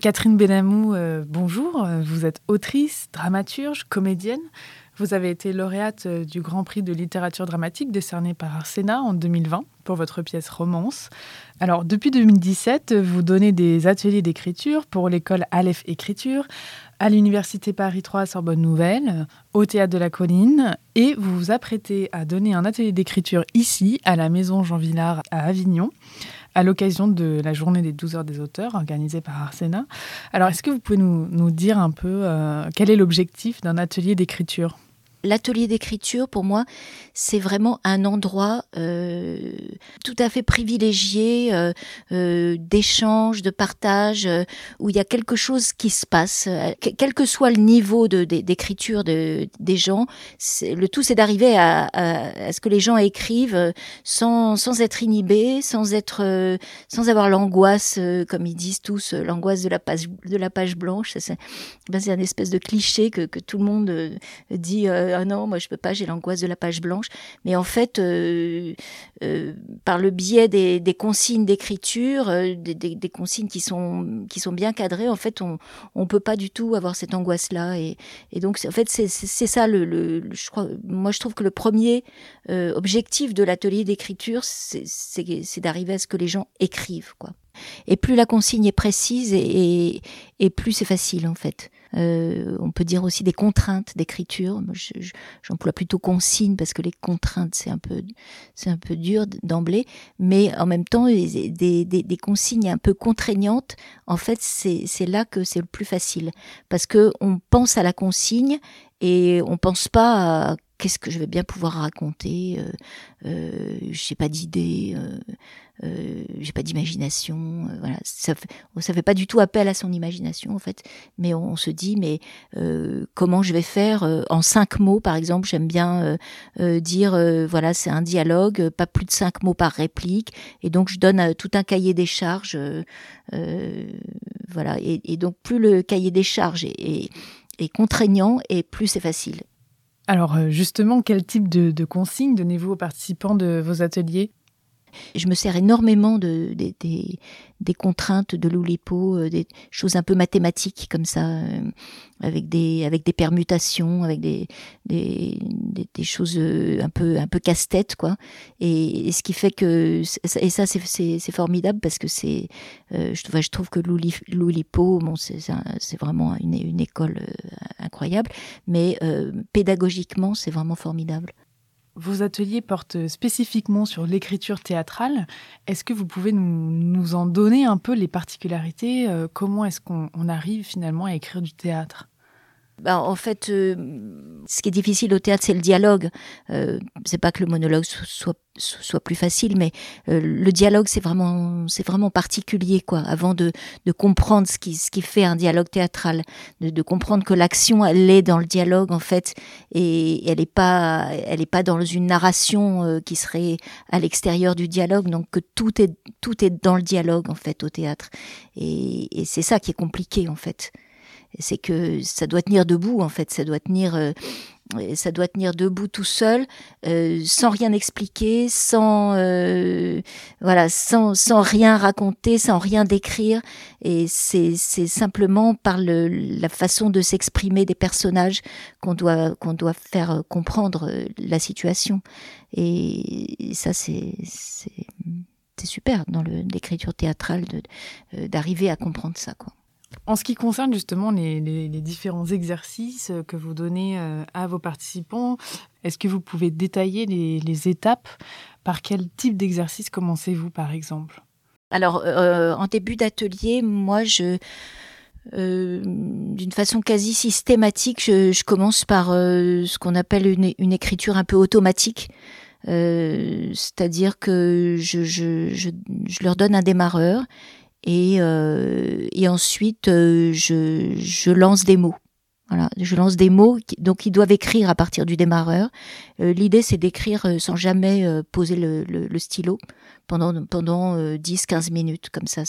Catherine Benamou, euh, bonjour. Vous êtes autrice, dramaturge, comédienne. Vous avez été lauréate euh, du Grand Prix de littérature dramatique décerné par Arsena en 2020 pour votre pièce Romance. Alors, depuis 2017, vous donnez des ateliers d'écriture pour l'école Aleph Écriture à l'Université Paris 3 Sorbonne Nouvelle, au Théâtre de la Colline, et vous vous apprêtez à donner un atelier d'écriture ici, à la Maison Jean Villard à Avignon à l'occasion de la journée des 12 heures des auteurs organisée par Arsena. Alors, est-ce que vous pouvez nous, dire un peu euh, quel est l'objectif d'un atelier d'écriture? L'atelier d'écriture, pour moi, c'est vraiment un endroit euh, tout à fait privilégié euh, euh, d'échange, de partage, où il y a quelque chose qui se passe, quel que soit le niveau d'écriture de, des gens. Le tout, c'est d'arriver à, ce que les gens écrivent sans, sans être inhibés, sans être, sans avoir l'angoisse, comme ils disent tous, l'angoisse de la page blanche. C'est ben, un espèce de cliché que tout le monde dit ah non, moi je peux pas, j'ai l'angoisse de la page blanche. Mais en fait, euh, euh, par le biais des, consignes d'écriture, euh, des, consignes qui sont qui sont bien cadrées, en fait, on on peut pas du tout avoir cette angoisse là. Et, donc en fait, c'est ça le, je crois. Moi, je trouve que le premier objectif de l'atelier d'écriture, c'est d'arriver à ce que les gens écrivent, quoi. Et plus la consigne est précise et plus c'est facile en fait. Euh, on peut dire aussi des contraintes d'écriture. J'emploie plutôt consigne parce que les contraintes c'est un peu c'est un peu dur d'emblée, mais en même temps des, des, des, consignes un peu contraignantes. En fait, c'est là que c'est le plus facile parce que on pense à la consigne et on pense pas à qu'est-ce que je vais bien pouvoir raconter euh, euh, j'ai pas d'idée euh, euh, j'ai pas d'imagination voilà. Ça fait, ça fait pas du tout appel à son imagination en fait. Mais on, se dit mais comment je vais faire en cinq mots par exemple j'aime bien dire voilà c'est un dialogue pas plus de cinq mots par réplique. Et donc je donne tout un cahier des charges voilà. Et, et, donc plus le cahier des charges est, est contraignant et plus c'est facile alors euh, justement, quel type de, consignes donnez-vous aux participants de vos ateliers? Je me sers énormément de, des contraintes de l'Oulipo, euh, des choses un peu mathématiques comme ça, euh, avec des avec des permutations, avec des des, des, choses un peu un peu casse-tête quoi. Et, ce qui fait que et ça c'est c'est formidable parce que c'est je, je trouve que l'Oulipo bon c'est vraiment une, une école incroyable, mais pédagogiquement c'est vraiment formidable. Vos ateliers portent spécifiquement sur l'écriture théâtrale. Est-ce que vous pouvez nous, en donner un peu les particularités? Euh, Comment est-ce qu'on arrive finalement à écrire du théâtre? Bah, en fait, euh, ce qui est difficile au théâtre, c'est le dialogue. Euh, c'est pas que le monologue soit soit plus facile, mais euh, le dialogue, c'est vraiment c'est vraiment particulier, quoi. Avant de, de comprendre ce qui ce qui fait un dialogue théâtral, de, de comprendre que l'action, elle est dans le dialogue en fait, et elle est pas elle est pas dans une narration euh, qui serait à l'extérieur du dialogue, donc que tout est tout est dans le dialogue en fait au théâtre, et, et c'est ça qui est compliqué en fait c'est que ça doit tenir debout en fait, ça doit tenir, euh, ça doit tenir debout tout seul, euh, sans rien expliquer, sans euh, voilà, sans, sans rien raconter, sans rien décrire, et c'est c'est simplement par le, la façon de s'exprimer des personnages qu'on doit qu'on doit faire comprendre la situation, et ça c'est c'est c'est super dans l'écriture théâtrale d'arriver à comprendre ça quoi. En ce qui concerne justement les, différents exercices que vous donnez euh, à vos participants, est-ce que vous pouvez détailler les, étapes? Par quel type d'exercice commencez-vous par exemple? Alors, euh, en début d'atelier, moi, je, euh, d'une façon quasi systématique, je, commence par ce qu'on appelle une, écriture un peu automatique. C'est-à-dire que je, leur donne un démarreur et, euh, et ensuite euh, je, je, lance des mots. Voilà, je lance des mots, donc ils doivent écrire à partir du démarreur. Euh, L'idée, c'est d'écrire euh, sans jamais euh, poser le, le, le, stylo pendant pendant 10-15 minutes, comme ça.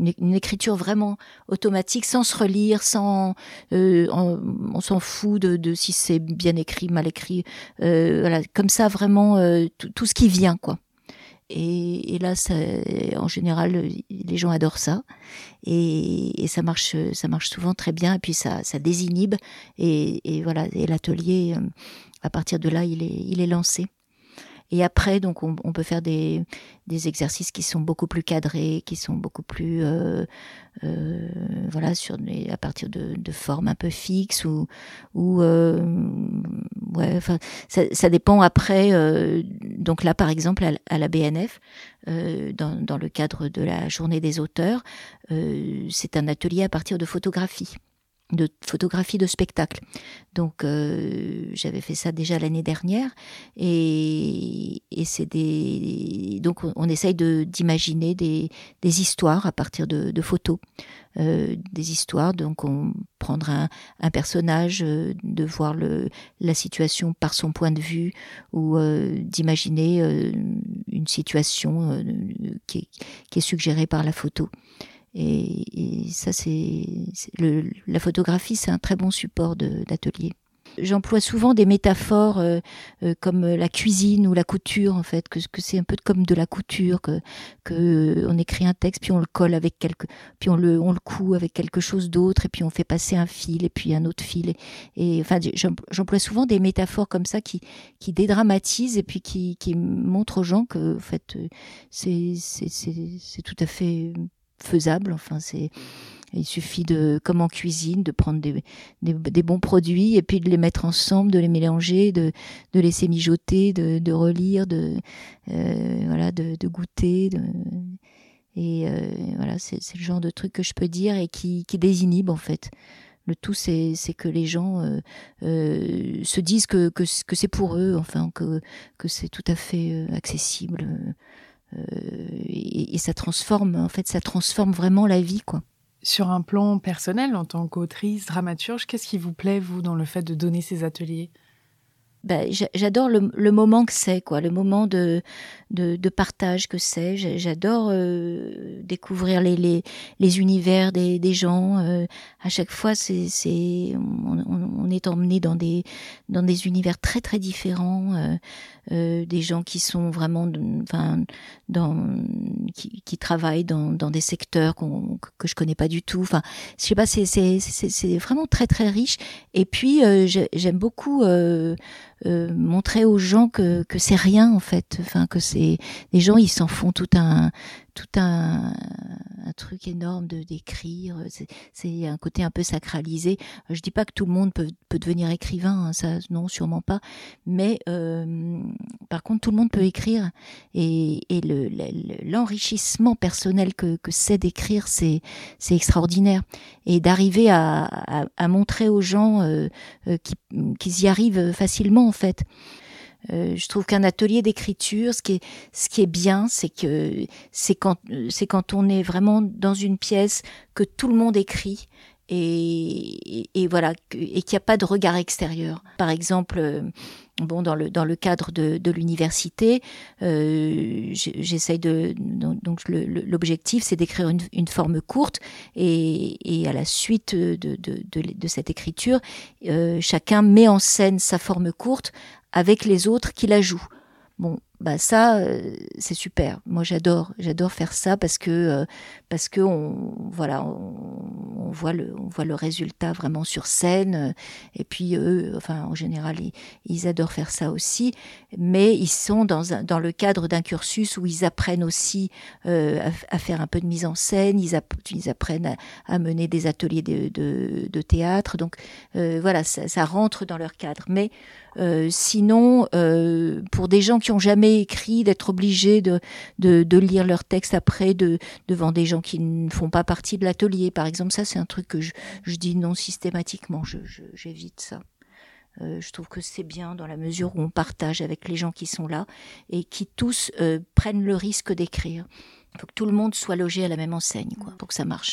Une, une, écriture vraiment automatique, sans se relire, sans on, on s'en fout de, de si c'est bien écrit, mal écrit. voilà, comme ça, vraiment tout, tout, ce qui vient, quoi. Et, là, en général, les gens adorent ça. Et, ça marche, ça marche souvent très bien. Et puis ça, ça désinhibe. Et, voilà. Et l'atelier, euh, à partir de là, il est, il est lancé. Et après, donc, on, peut faire des, exercices qui sont beaucoup plus cadrés, qui sont beaucoup plus, euh, euh, voilà, à partir de, de, formes un peu fixes ou, ou euh, ouais, ça, dépend après. Euh, donc là, par exemple, à, la BNF, euh, dans, le cadre de la journée des auteurs, c'est un atelier à partir de photographie de photographie de spectacle. Donc euh, j'avais fait ça déjà l'année dernière et, c'est des donc on essaye de d'imaginer des, des, histoires à partir de, de photos, euh, des histoires. Donc on prendra un, un personnage, euh, de voir le la situation par son point de vue ou euh, d'imaginer euh, une situation qui est, qui est suggérée par la photo. Et, et ça, c'est la photographie, c'est un très bon support d'atelier. J'emploie souvent des métaphores euh, euh, comme la cuisine ou la couture en fait, que, que c'est un peu comme de la couture, que, que euh, on écrit un texte puis on le colle avec quelque, puis on le on le coud avec quelque chose d'autre et puis on fait passer un fil et puis un autre fil. Et, et enfin, j'emploie souvent des métaphores comme ça qui qui dédramatisent et puis qui qui montrent aux gens que en fait c'est c'est c'est tout à fait faisable. Enfin, c'est il suffit de, comme en cuisine, de prendre des, des, bons produits et puis de les mettre ensemble, de les mélanger, de, de laisser mijoter, de, de relire, de euh, voilà, de, de goûter. De, et euh, voilà, c'est le genre de truc que je peux dire et qui, qui désinhibe en fait. Le tout, c'est que les gens euh, euh, se disent que, que, que c'est pour eux, enfin, que, que c'est tout à fait euh, accessible. Euh, et, ça transforme, en fait, ça transforme vraiment la vie, quoi. Sur un plan personnel, en tant qu'autrice, dramaturge, qu'est-ce qui vous plaît, vous, dans le fait de donner ces ateliers? Ben, j'adore le, moment que c'est, quoi, le moment de, de, partage que c'est. J'adore euh, découvrir les, les, univers des, des gens. Euh, à chaque fois, c'est, c'est, on, on, est emmené dans des, dans des univers très très différents. Euh, euh des gens qui sont vraiment, enfin, dans, qui, qui travaillent dans, dans des secteurs qu'on, que je connais pas du tout. Enfin, je sais pas, c'est, c'est, vraiment très très riche. Et puis, euh, j'aime beaucoup. Euh, euh, montrer aux gens que, que c'est rien en fait, enfin que c'est les gens ils s'en font tout un tout un truc énorme de d'écrire. C'est un côté un peu sacralisé. Je dis pas que tout le monde peut, peut devenir écrivain, hein, ça non sûrement pas. Mais euh, par contre, tout le monde peut écrire et, et l'enrichissement le, personnel que, que c'est d'écrire, c'est c'est extraordinaire. Et d'arriver à, à, montrer aux gens euh, euh, qu'ils y arrivent facilement en fait. Euh, je trouve qu'un atelier d'écriture, ce qui est, ce qui est bien, c'est que c'est quand, c'est quand on est vraiment dans une pièce que tout le monde écrit et, et, voilà et qu'il n'y a pas de regard extérieur. Par exemple, euh, bon dans le dans le cadre de, de l'université, euh, j'essaye de donc l'objectif c'est d'écrire une, une, forme courte et, et à la suite de, de, de, cette écriture, euh, chacun met en scène sa forme courte avec les autres qui la jouent. Bon, bah ça euh, c'est super. Moi j'adore, j'adore faire ça parce que euh, parce que on voilà, on, voit le on voit le résultat vraiment sur scène euh, et puis eux enfin en général ils, adorent faire ça aussi, mais ils sont dans un, dans le cadre d'un cursus où ils apprennent aussi à, faire un peu de mise en scène, ils, apprennent à, mener des ateliers de, de, de théâtre. Donc voilà, ça, ça, rentre dans leur cadre. Mais sinon pour des gens qui ont jamais écrit, d'être obligé de, de, lire leur texte après de, devant des gens qui ne font pas partie de l'atelier. Par exemple, ça c'est un truc que je, je dis non systématiquement, j'évite ça. Euh, je trouve que c'est bien dans la mesure où on partage avec les gens qui sont là et qui tous euh, prennent le risque d'écrire. Il faut que tout le monde soit logé à la même enseigne quoi, pour que ça marche.